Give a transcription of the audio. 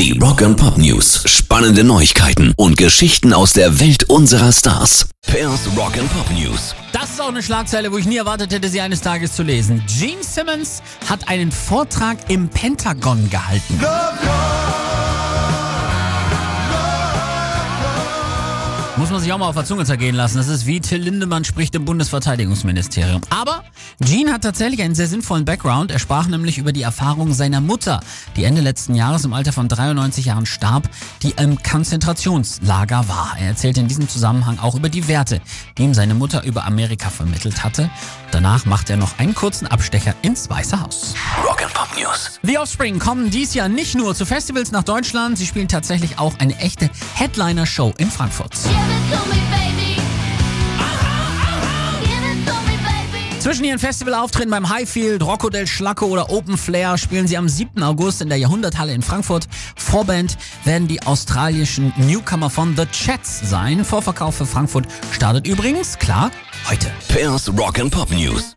Die Rock and Pop News. Spannende Neuigkeiten und Geschichten aus der Welt unserer Stars. Pairs Rock and Pop News. Das ist auch eine Schlagzeile, wo ich nie erwartet hätte, sie eines Tages zu lesen. Gene Simmons hat einen Vortrag im Pentagon gehalten. Muss man sich auch mal auf der Zunge zergehen lassen. Das ist wie Till Lindemann spricht im Bundesverteidigungsministerium. Aber Gene hat tatsächlich einen sehr sinnvollen Background. Er sprach nämlich über die Erfahrung seiner Mutter, die Ende letzten Jahres im Alter von 93 Jahren starb, die im Konzentrationslager war. Er erzählte in diesem Zusammenhang auch über die Werte, die ihm seine Mutter über Amerika vermittelt hatte. Danach macht er noch einen kurzen Abstecher ins Weiße Haus. Rock and Pop News. The Offspring kommen dies Jahr nicht nur zu Festivals nach Deutschland, sie spielen tatsächlich auch eine echte Headliner-Show in Frankfurt. Zwischen ihren Festivalauftritten beim Highfield, Rocco del Schlacco oder Open Flair spielen sie am 7. August in der Jahrhunderthalle in Frankfurt. Vorband werden die australischen Newcomer von The Chats sein. Vorverkauf für Frankfurt startet übrigens, klar, heute. Pairs Rock and Pop News.